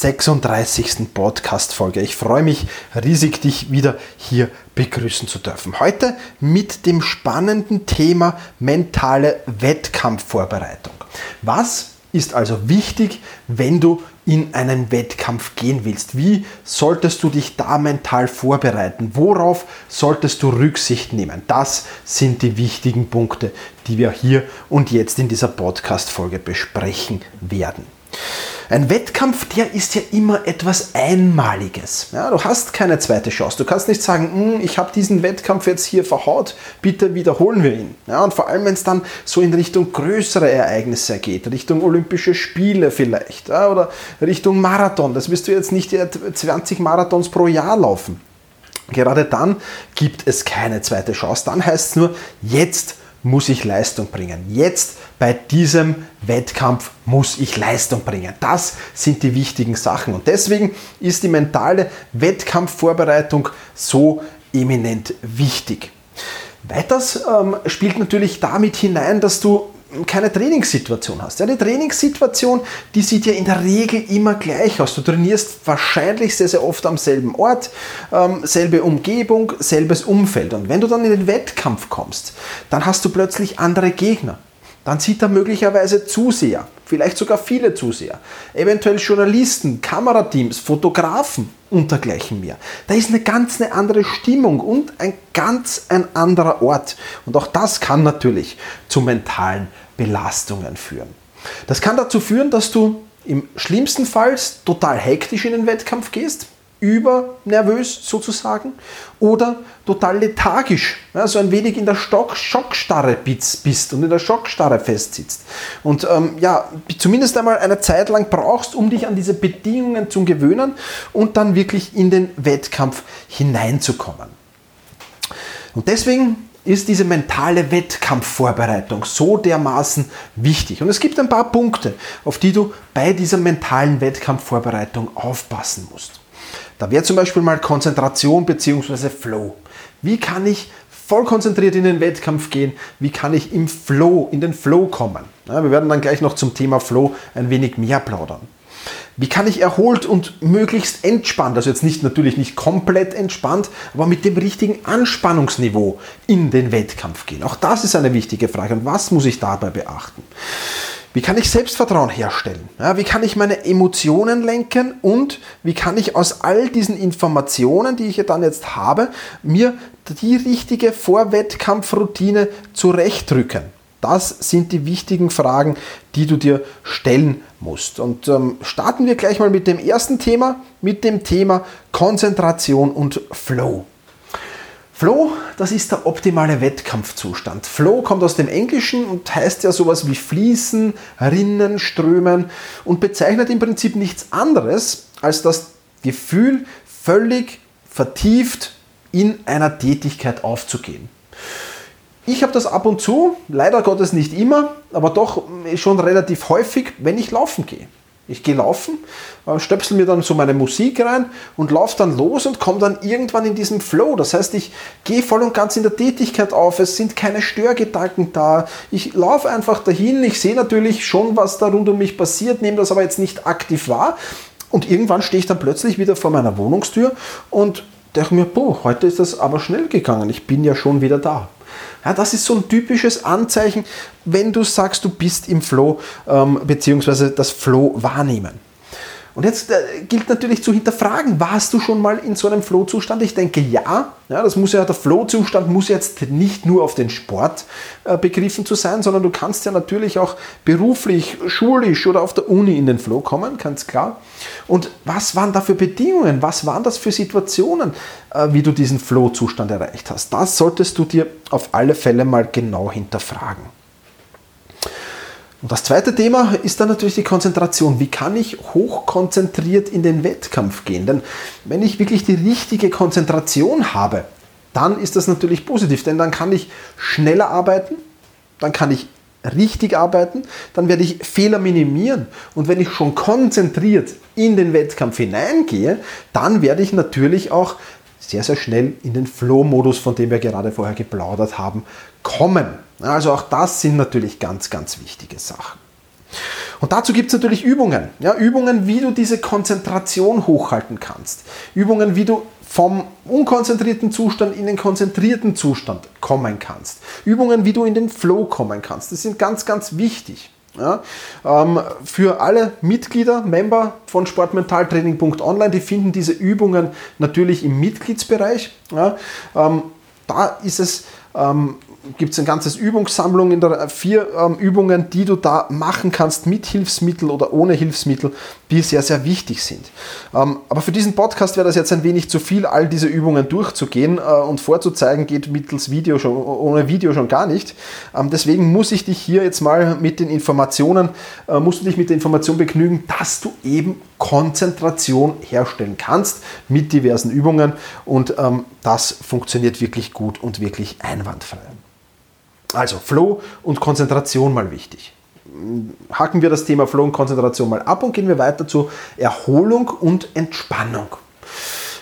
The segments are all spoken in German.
36. Podcast-Folge. Ich freue mich riesig, dich wieder hier begrüßen zu dürfen. Heute mit dem spannenden Thema mentale Wettkampfvorbereitung. Was ist also wichtig, wenn du in einen Wettkampf gehen willst? Wie solltest du dich da mental vorbereiten? Worauf solltest du Rücksicht nehmen? Das sind die wichtigen Punkte, die wir hier und jetzt in dieser Podcast-Folge besprechen werden. Ein Wettkampf, der ist ja immer etwas Einmaliges. Ja, du hast keine zweite Chance. Du kannst nicht sagen, hm, ich habe diesen Wettkampf jetzt hier verhaut, bitte wiederholen wir ihn. Ja, und vor allem, wenn es dann so in Richtung größere Ereignisse geht, Richtung Olympische Spiele vielleicht ja, oder Richtung Marathon, das wirst du jetzt nicht 20 Marathons pro Jahr laufen. Gerade dann gibt es keine zweite Chance. Dann heißt es nur, jetzt muss ich Leistung bringen. Jetzt bei diesem Wettkampf muss ich Leistung bringen. Das sind die wichtigen Sachen. Und deswegen ist die mentale Wettkampfvorbereitung so eminent wichtig. Weiters ähm, spielt natürlich damit hinein, dass du keine Trainingssituation hast. Ja, die Trainingssituation, die sieht ja in der Regel immer gleich aus. Du trainierst wahrscheinlich sehr, sehr oft am selben Ort, ähm, selbe Umgebung, selbes Umfeld. Und wenn du dann in den Wettkampf kommst, dann hast du plötzlich andere Gegner. Dann sieht er möglicherweise Zuseher, vielleicht sogar viele Zuseher, eventuell Journalisten, Kamerateams, Fotografen und dergleichen mehr. Da ist eine ganz eine andere Stimmung und ein ganz ein anderer Ort. Und auch das kann natürlich zu mentalen Belastungen führen. Das kann dazu führen, dass du im schlimmsten Fall total hektisch in den Wettkampf gehst, übernervös sozusagen oder total lethargisch, also ein wenig in der Stock Schockstarre bist und in der Schockstarre festsitzt. Und ähm, ja, zumindest einmal eine Zeit lang brauchst, um dich an diese Bedingungen zu gewöhnen und dann wirklich in den Wettkampf hineinzukommen. Und deswegen ist diese mentale Wettkampfvorbereitung so dermaßen wichtig. Und es gibt ein paar Punkte, auf die du bei dieser mentalen Wettkampfvorbereitung aufpassen musst. Da wäre zum Beispiel mal Konzentration bzw. Flow. Wie kann ich voll konzentriert in den Wettkampf gehen? Wie kann ich im Flow, in den Flow kommen? Ja, wir werden dann gleich noch zum Thema Flow ein wenig mehr plaudern. Wie kann ich erholt und möglichst entspannt, also jetzt nicht natürlich nicht komplett entspannt, aber mit dem richtigen Anspannungsniveau in den Wettkampf gehen? Auch das ist eine wichtige Frage. Und was muss ich dabei beachten? Wie kann ich Selbstvertrauen herstellen? Ja, wie kann ich meine Emotionen lenken? Und wie kann ich aus all diesen Informationen, die ich dann jetzt habe, mir die richtige Vorwettkampfroutine zurechtrücken? Das sind die wichtigen Fragen, die du dir stellen musst. Und ähm, starten wir gleich mal mit dem ersten Thema, mit dem Thema Konzentration und Flow. Flow, das ist der optimale Wettkampfzustand. Flow kommt aus dem Englischen und heißt ja sowas wie fließen, rinnen, strömen und bezeichnet im Prinzip nichts anderes als das Gefühl, völlig vertieft in einer Tätigkeit aufzugehen. Ich habe das ab und zu, leider Gottes nicht immer, aber doch schon relativ häufig, wenn ich laufen gehe. Ich gehe laufen, äh, stöpsel mir dann so meine Musik rein und laufe dann los und komme dann irgendwann in diesen Flow. Das heißt, ich gehe voll und ganz in der Tätigkeit auf. Es sind keine Störgedanken da. Ich laufe einfach dahin. Ich sehe natürlich schon, was da rund um mich passiert, nehme das aber jetzt nicht aktiv wahr. Und irgendwann stehe ich dann plötzlich wieder vor meiner Wohnungstür und denke mir, boah, heute ist das aber schnell gegangen. Ich bin ja schon wieder da. Ja, das ist so ein typisches Anzeichen, wenn du sagst, du bist im Flow ähm, beziehungsweise das Flow wahrnehmen. Und jetzt äh, gilt natürlich zu hinterfragen, warst du schon mal in so einem Flow-Zustand? Ich denke ja. ja. Das muss ja, der Flow-Zustand muss jetzt nicht nur auf den Sport äh, begriffen zu sein, sondern du kannst ja natürlich auch beruflich, schulisch oder auf der Uni in den Flow kommen, ganz klar. Und was waren da für Bedingungen? Was waren das für Situationen, äh, wie du diesen Flow-Zustand erreicht hast? Das solltest du dir auf alle Fälle mal genau hinterfragen. Und das zweite Thema ist dann natürlich die Konzentration. Wie kann ich hochkonzentriert in den Wettkampf gehen? Denn wenn ich wirklich die richtige Konzentration habe, dann ist das natürlich positiv, denn dann kann ich schneller arbeiten, dann kann ich richtig arbeiten, dann werde ich Fehler minimieren. Und wenn ich schon konzentriert in den Wettkampf hineingehe, dann werde ich natürlich auch sehr, sehr schnell in den Flow-Modus, von dem wir gerade vorher geplaudert haben, kommen. Also auch das sind natürlich ganz, ganz wichtige Sachen. Und dazu gibt es natürlich Übungen. Ja, Übungen, wie du diese Konzentration hochhalten kannst. Übungen, wie du vom unkonzentrierten Zustand in den konzentrierten Zustand kommen kannst. Übungen, wie du in den Flow kommen kannst. Das sind ganz, ganz wichtig. Ja, ähm, für alle Mitglieder, Member von sportmentaltraining.online, die finden diese Übungen natürlich im Mitgliedsbereich. Ja, ähm, da ist es ähm, gibt es ein ganzes Übungssammlung in der vier ähm, Übungen, die du da machen kannst mit Hilfsmittel oder ohne Hilfsmittel, die sehr, sehr wichtig sind. Ähm, aber für diesen Podcast wäre das jetzt ein wenig zu viel, all diese Übungen durchzugehen äh, und vorzuzeigen, geht mittels Video schon, ohne Video schon gar nicht. Ähm, deswegen muss ich dich hier jetzt mal mit den Informationen, äh, musst du dich mit der Information begnügen, dass du eben Konzentration herstellen kannst mit diversen Übungen und ähm, das funktioniert wirklich gut und wirklich einwandfrei. Also Flow und Konzentration mal wichtig. Hacken wir das Thema Flow und Konzentration mal ab und gehen wir weiter zu Erholung und Entspannung.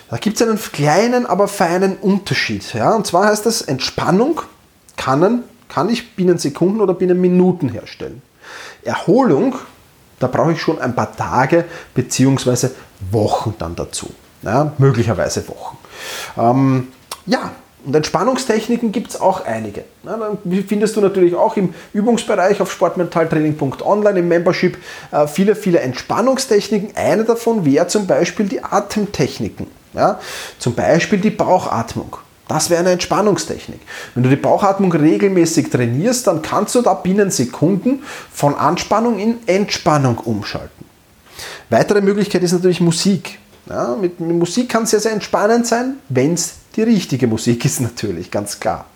Da gibt es einen kleinen, aber feinen Unterschied. Ja? Und zwar heißt das, Entspannung kann, kann ich binnen Sekunden oder binnen Minuten herstellen. Erholung, da brauche ich schon ein paar Tage bzw. Wochen dann dazu. Ja? Möglicherweise Wochen. Ähm, ja, und Entspannungstechniken gibt es auch einige. Ja, dann findest du natürlich auch im Übungsbereich auf sportmentaltraining.online im Membership äh, viele, viele Entspannungstechniken. Eine davon wäre zum Beispiel die Atemtechniken. Ja, zum Beispiel die Bauchatmung. Das wäre eine Entspannungstechnik. Wenn du die Bauchatmung regelmäßig trainierst, dann kannst du da binnen Sekunden von Anspannung in Entspannung umschalten. Weitere Möglichkeit ist natürlich Musik. Ja, mit, mit Musik kann es sehr, sehr entspannend sein, wenn es die richtige Musik ist natürlich, ganz klar.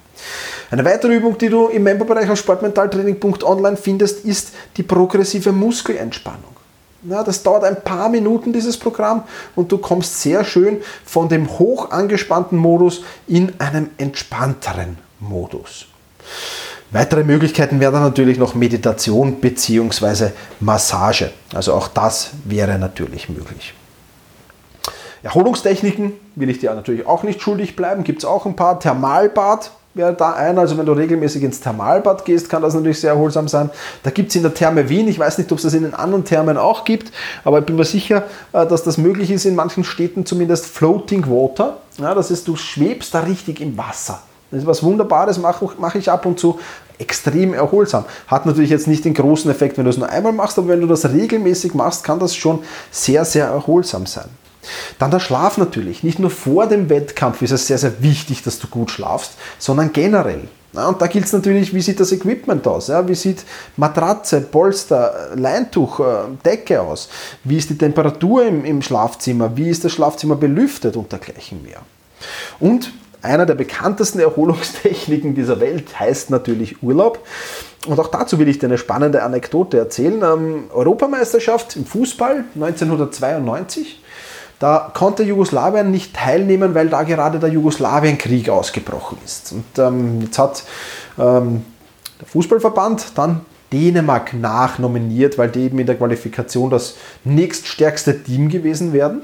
Eine weitere Übung, die du im Memberbereich auf sportmentaltraining.online findest, ist die progressive Muskelentspannung. Ja, das dauert ein paar Minuten, dieses Programm, und du kommst sehr schön von dem hoch angespannten Modus in einen entspannteren Modus. Weitere Möglichkeiten wären natürlich noch Meditation bzw. Massage. Also auch das wäre natürlich möglich. Erholungstechniken will ich dir natürlich auch nicht schuldig bleiben. Gibt es auch ein paar. Thermalbad wäre da einer. Also wenn du regelmäßig ins Thermalbad gehst, kann das natürlich sehr erholsam sein. Da gibt es in der Therme Wien, ich weiß nicht, ob es das in den anderen Thermen auch gibt, aber ich bin mir sicher, äh, dass das möglich ist in manchen Städten zumindest Floating Water. Ja, das ist, du schwebst da richtig im Wasser. Das ist was Wunderbares, mache mach ich ab und zu extrem erholsam. Hat natürlich jetzt nicht den großen Effekt, wenn du es nur einmal machst, aber wenn du das regelmäßig machst, kann das schon sehr, sehr erholsam sein. Dann der Schlaf natürlich. Nicht nur vor dem Wettkampf ist es sehr, sehr wichtig, dass du gut schlafst, sondern generell. Und da gilt es natürlich, wie sieht das Equipment aus? Wie sieht Matratze, Polster, Leintuch, äh, Decke aus? Wie ist die Temperatur im, im Schlafzimmer? Wie ist das Schlafzimmer belüftet und dergleichen mehr? Und einer der bekanntesten Erholungstechniken dieser Welt heißt natürlich Urlaub. Und auch dazu will ich dir eine spannende Anekdote erzählen. Ähm, Europameisterschaft im Fußball 1992 da konnte Jugoslawien nicht teilnehmen, weil da gerade der Jugoslawienkrieg ausgebrochen ist. Und ähm, jetzt hat ähm, der Fußballverband dann Dänemark nachnominiert, weil die eben in der Qualifikation das nächststärkste Team gewesen wären.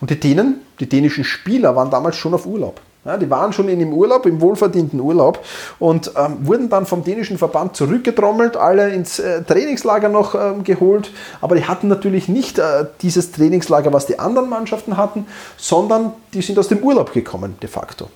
Und die Dänen, die dänischen Spieler, waren damals schon auf Urlaub. Ja, die waren schon in dem Urlaub, im wohlverdienten Urlaub und ähm, wurden dann vom dänischen Verband zurückgetrommelt, alle ins äh, Trainingslager noch ähm, geholt. Aber die hatten natürlich nicht äh, dieses Trainingslager, was die anderen Mannschaften hatten, sondern die sind aus dem Urlaub gekommen, de facto.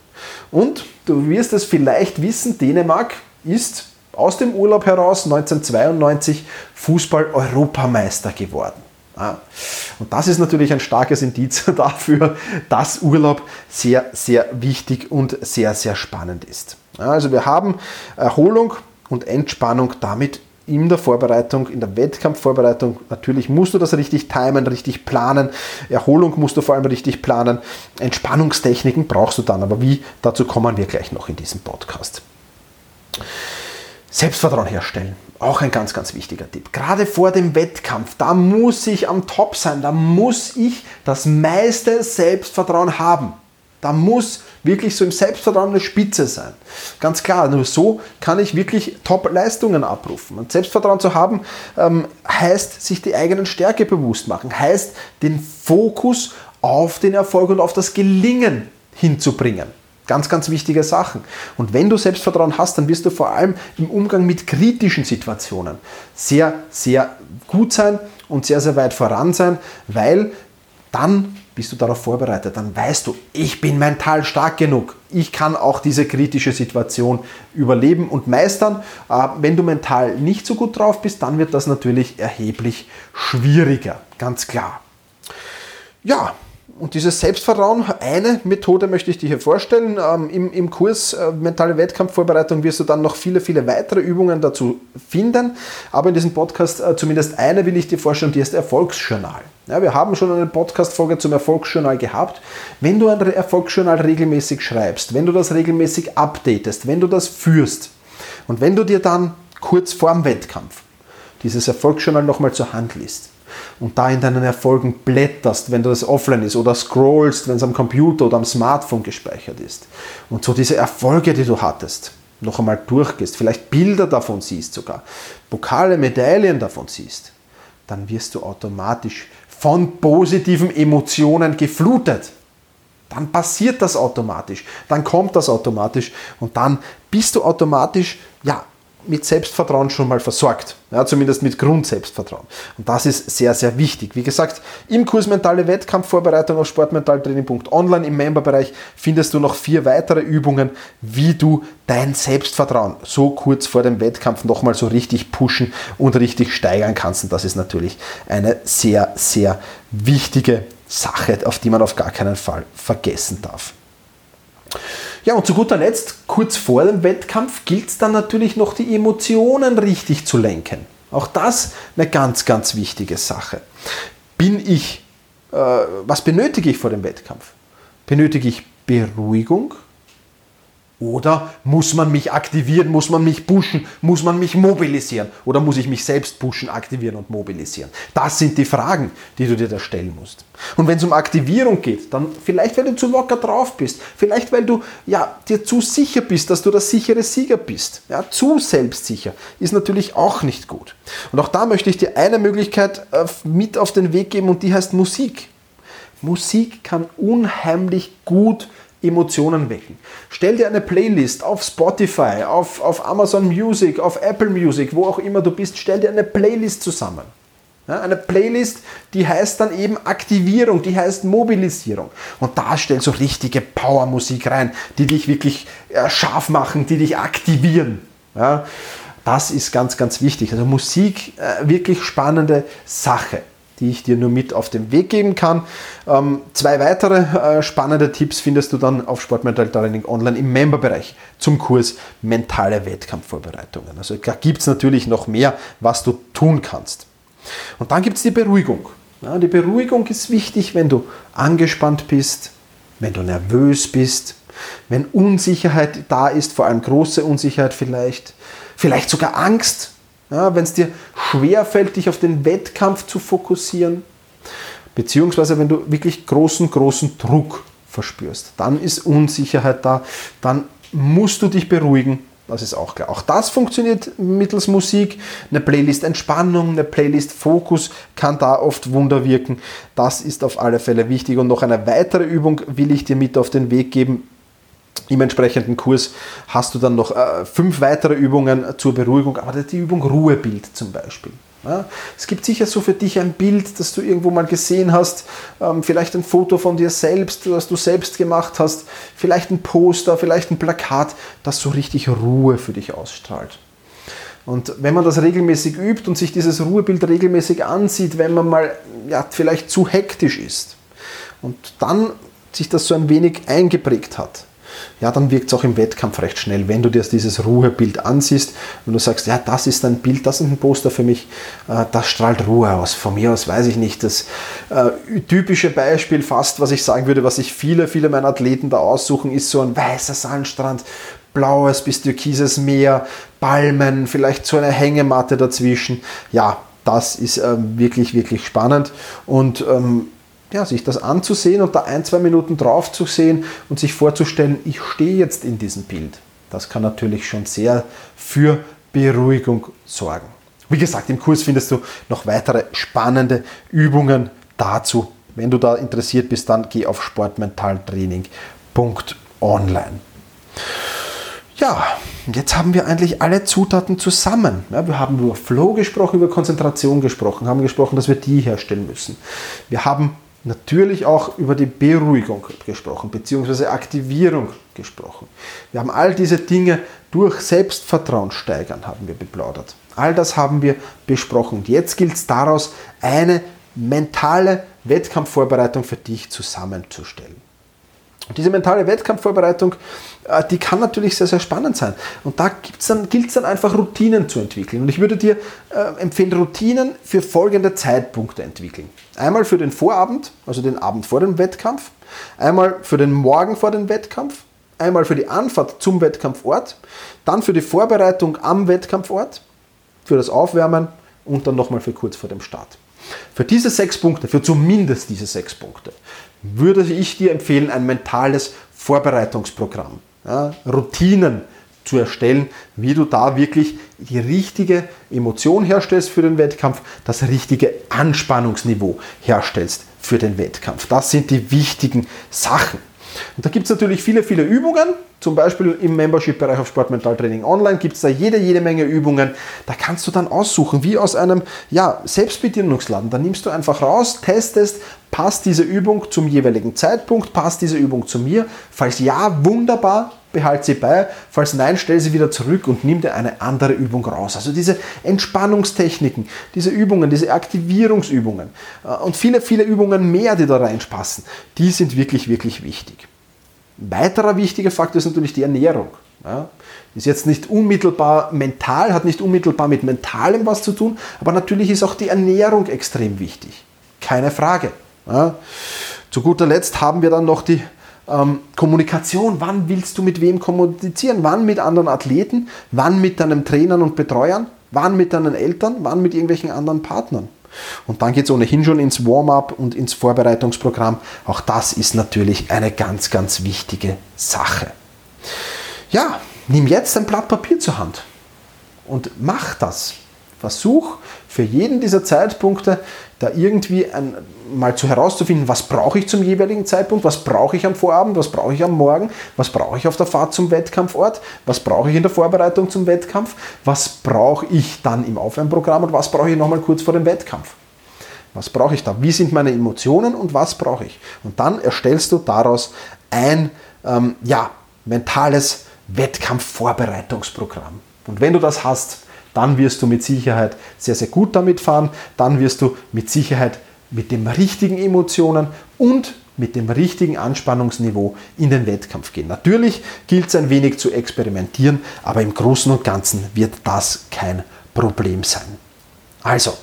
Und du wirst es vielleicht wissen, Dänemark ist aus dem Urlaub heraus 1992 Fußball-Europameister geworden. Und das ist natürlich ein starkes Indiz dafür, dass Urlaub sehr, sehr wichtig und sehr, sehr spannend ist. Also wir haben Erholung und Entspannung damit in der Vorbereitung, in der Wettkampfvorbereitung. Natürlich musst du das richtig timen, richtig planen. Erholung musst du vor allem richtig planen. Entspannungstechniken brauchst du dann, aber wie, dazu kommen wir gleich noch in diesem Podcast. Selbstvertrauen herstellen. Auch ein ganz, ganz wichtiger Tipp. Gerade vor dem Wettkampf, da muss ich am Top sein, da muss ich das meiste Selbstvertrauen haben. Da muss wirklich so im Selbstvertrauen eine Spitze sein. Ganz klar, nur so kann ich wirklich Top-Leistungen abrufen. Und Selbstvertrauen zu haben, ähm, heißt sich die eigenen Stärke bewusst machen, heißt den Fokus auf den Erfolg und auf das Gelingen hinzubringen. Ganz, ganz wichtige Sachen. Und wenn du Selbstvertrauen hast, dann wirst du vor allem im Umgang mit kritischen Situationen sehr, sehr gut sein und sehr, sehr weit voran sein, weil dann bist du darauf vorbereitet, dann weißt du, ich bin mental stark genug. Ich kann auch diese kritische Situation überleben und meistern. Äh, wenn du mental nicht so gut drauf bist, dann wird das natürlich erheblich schwieriger, ganz klar. Ja, und dieses Selbstvertrauen, eine Methode möchte ich dir hier vorstellen. Ähm, im, Im Kurs äh, Mentale Wettkampfvorbereitung wirst du dann noch viele, viele weitere Übungen dazu finden. Aber in diesem Podcast äh, zumindest eine will ich dir vorstellen, die ist Erfolgsjournal. Ja, wir haben schon eine Podcast-Folge zum Erfolgsjournal gehabt. Wenn du ein Erfolgsjournal regelmäßig schreibst, wenn du das regelmäßig updatest, wenn du das führst und wenn du dir dann kurz vorm Wettkampf dieses Erfolgsjournal nochmal zur Hand liest, und da in deinen Erfolgen blätterst, wenn das offline ist oder scrollst, wenn es am Computer oder am Smartphone gespeichert ist und so diese Erfolge, die du hattest, noch einmal durchgehst, vielleicht Bilder davon siehst sogar, Pokale, Medaillen davon siehst, dann wirst du automatisch von positiven Emotionen geflutet. Dann passiert das automatisch, dann kommt das automatisch und dann bist du automatisch ja, mit Selbstvertrauen schon mal versorgt. Ja, zumindest mit Grundselbstvertrauen. Und das ist sehr, sehr wichtig. Wie gesagt, im Kurs Mentale Wettkampfvorbereitung auf sportmentaltraining.online im Memberbereich findest du noch vier weitere Übungen, wie du dein Selbstvertrauen so kurz vor dem Wettkampf nochmal so richtig pushen und richtig steigern kannst. Und das ist natürlich eine sehr, sehr wichtige Sache, auf die man auf gar keinen Fall vergessen darf. Ja, und zu guter Letzt, kurz vor dem Wettkampf, gilt es dann natürlich noch, die Emotionen richtig zu lenken. Auch das eine ganz, ganz wichtige Sache. Bin ich, äh, was benötige ich vor dem Wettkampf? Benötige ich Beruhigung? Oder muss man mich aktivieren, muss man mich pushen, muss man mich mobilisieren oder muss ich mich selbst pushen, aktivieren und mobilisieren? Das sind die Fragen, die du dir da stellen musst. Und wenn es um Aktivierung geht, dann vielleicht, weil du zu locker drauf bist, vielleicht, weil du ja, dir zu sicher bist, dass du der sichere Sieger bist. Ja, zu selbstsicher ist natürlich auch nicht gut. Und auch da möchte ich dir eine Möglichkeit äh, mit auf den Weg geben und die heißt Musik. Musik kann unheimlich gut Emotionen wecken. Stell dir eine Playlist auf Spotify, auf, auf Amazon Music, auf Apple Music, wo auch immer du bist, stell dir eine Playlist zusammen. Ja, eine Playlist, die heißt dann eben Aktivierung, die heißt Mobilisierung. Und da stellst du richtige Powermusik rein, die dich wirklich äh, scharf machen, die dich aktivieren. Ja, das ist ganz, ganz wichtig. Also Musik, äh, wirklich spannende Sache die ich dir nur mit auf den Weg geben kann. Ähm, zwei weitere äh, spannende Tipps findest du dann auf Sportmental Training Online im Memberbereich zum Kurs Mentale Wettkampfvorbereitungen. Also da gibt es natürlich noch mehr, was du tun kannst. Und dann gibt es die Beruhigung. Ja, die Beruhigung ist wichtig, wenn du angespannt bist, wenn du nervös bist, wenn Unsicherheit da ist, vor allem große Unsicherheit vielleicht, vielleicht sogar Angst, ja, Wenn es dir schwerfällt, dich auf den Wettkampf zu fokussieren, beziehungsweise wenn du wirklich großen, großen Druck verspürst, dann ist Unsicherheit da, dann musst du dich beruhigen. Das ist auch klar. Auch das funktioniert mittels Musik. Eine Playlist Entspannung, eine Playlist Fokus kann da oft Wunder wirken. Das ist auf alle Fälle wichtig. Und noch eine weitere Übung will ich dir mit auf den Weg geben, im entsprechenden Kurs hast du dann noch äh, fünf weitere Übungen zur Beruhigung, aber die Übung Ruhebild zum Beispiel. Ja, es gibt sicher so für dich ein Bild, das du irgendwo mal gesehen hast, ähm, vielleicht ein Foto von dir selbst, das du selbst gemacht hast, vielleicht ein Poster, vielleicht ein Plakat, das so richtig Ruhe für dich ausstrahlt. Und wenn man das regelmäßig übt und sich dieses Ruhebild regelmäßig ansieht, wenn man mal ja, vielleicht zu hektisch ist und dann sich das so ein wenig eingeprägt hat, ja, dann wirkt es auch im Wettkampf recht schnell. Wenn du dir dieses Ruhebild ansiehst und du sagst, ja, das ist ein Bild, das ist ein Poster für mich, äh, das strahlt Ruhe aus. Von mir aus weiß ich nicht. Das äh, typische Beispiel fast, was ich sagen würde, was sich viele, viele meiner Athleten da aussuchen, ist so ein weißer Sandstrand, blaues bis türkises Meer, Palmen, vielleicht so eine Hängematte dazwischen. Ja, das ist ähm, wirklich, wirklich spannend und ähm, ja, sich das anzusehen und da ein, zwei Minuten drauf zu sehen und sich vorzustellen, ich stehe jetzt in diesem Bild. Das kann natürlich schon sehr für Beruhigung sorgen. Wie gesagt, im Kurs findest du noch weitere spannende Übungen dazu. Wenn du da interessiert bist, dann geh auf sportmentaltraining.online. Ja, jetzt haben wir eigentlich alle Zutaten zusammen. Ja, wir haben über Flow gesprochen, über Konzentration gesprochen, haben gesprochen, dass wir die herstellen müssen. Wir haben natürlich auch über die Beruhigung gesprochen, beziehungsweise Aktivierung gesprochen. Wir haben all diese Dinge durch Selbstvertrauen steigern, haben wir beplaudert. All das haben wir besprochen. Und jetzt gilt es daraus, eine mentale Wettkampfvorbereitung für dich zusammenzustellen. Diese mentale Wettkampfvorbereitung, äh, die kann natürlich sehr, sehr spannend sein. Und da gilt es dann einfach Routinen zu entwickeln. Und ich würde dir äh, empfehlen, Routinen für folgende Zeitpunkte entwickeln. Einmal für den Vorabend, also den Abend vor dem Wettkampf. Einmal für den Morgen vor dem Wettkampf. Einmal für die Anfahrt zum Wettkampfort. Dann für die Vorbereitung am Wettkampfort. Für das Aufwärmen und dann nochmal für kurz vor dem Start. Für diese sechs Punkte, für zumindest diese sechs Punkte, würde ich dir empfehlen, ein mentales Vorbereitungsprogramm, ja, Routinen zu erstellen, wie du da wirklich die richtige Emotion herstellst für den Wettkampf, das richtige Anspannungsniveau herstellst für den Wettkampf. Das sind die wichtigen Sachen. Und da gibt es natürlich viele, viele Übungen. Zum Beispiel im Membership-Bereich auf Sportmentaltraining Online gibt es da jede, jede Menge Übungen. Da kannst du dann aussuchen, wie aus einem ja, Selbstbedienungsladen. Da nimmst du einfach raus, testest, passt diese Übung zum jeweiligen Zeitpunkt, passt diese Übung zu mir. Falls ja, wunderbar, behalte sie bei. Falls nein, stell sie wieder zurück und nimm dir eine andere Übung raus. Also diese Entspannungstechniken, diese Übungen, diese Aktivierungsübungen äh, und viele, viele Übungen mehr, die da reinpassen, die sind wirklich, wirklich wichtig. Weiterer wichtiger Faktor ist natürlich die Ernährung. Ja, ist jetzt nicht unmittelbar mental, hat nicht unmittelbar mit Mentalem was zu tun, aber natürlich ist auch die Ernährung extrem wichtig. Keine Frage. Ja. Zu guter Letzt haben wir dann noch die ähm, Kommunikation. Wann willst du mit wem kommunizieren? Wann mit anderen Athleten? Wann mit deinen Trainern und Betreuern? Wann mit deinen Eltern? Wann mit irgendwelchen anderen Partnern? Und dann geht es ohnehin schon ins Warm-up und ins Vorbereitungsprogramm. Auch das ist natürlich eine ganz, ganz wichtige Sache. Ja, nimm jetzt ein Blatt Papier zur Hand und mach das. Versuch für jeden dieser Zeitpunkte da irgendwie ein, mal zu herauszufinden, was brauche ich zum jeweiligen Zeitpunkt, was brauche ich am Vorabend, was brauche ich am Morgen, was brauche ich auf der Fahrt zum Wettkampfort, was brauche ich in der Vorbereitung zum Wettkampf, was brauche ich dann im Aufwärmprogramm und was brauche ich nochmal kurz vor dem Wettkampf. Was brauche ich da? Wie sind meine Emotionen und was brauche ich? Und dann erstellst du daraus ein ähm, ja, mentales Wettkampfvorbereitungsprogramm. Und wenn du das hast, dann wirst du mit Sicherheit sehr, sehr gut damit fahren. Dann wirst du mit Sicherheit mit den richtigen Emotionen und mit dem richtigen Anspannungsniveau in den Wettkampf gehen. Natürlich gilt es ein wenig zu experimentieren, aber im Großen und Ganzen wird das kein Problem sein. Also,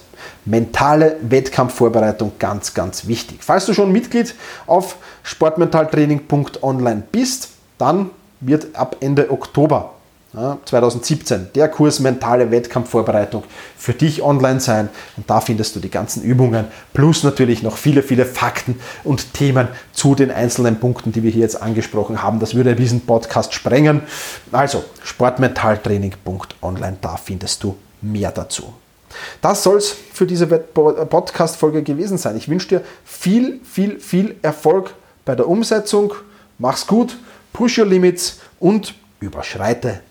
mentale Wettkampfvorbereitung ganz, ganz wichtig. Falls du schon Mitglied auf sportmentaltraining.online bist, dann wird ab Ende Oktober 2017, der Kurs mentale Wettkampfvorbereitung für dich online sein und da findest du die ganzen Übungen plus natürlich noch viele, viele Fakten und Themen zu den einzelnen Punkten, die wir hier jetzt angesprochen haben. Das würde diesen Podcast sprengen. Also sportmentaltraining.online, da findest du mehr dazu. Das soll es für diese Podcast-Folge gewesen sein. Ich wünsche dir viel, viel, viel Erfolg bei der Umsetzung. Mach's gut, push your limits und überschreite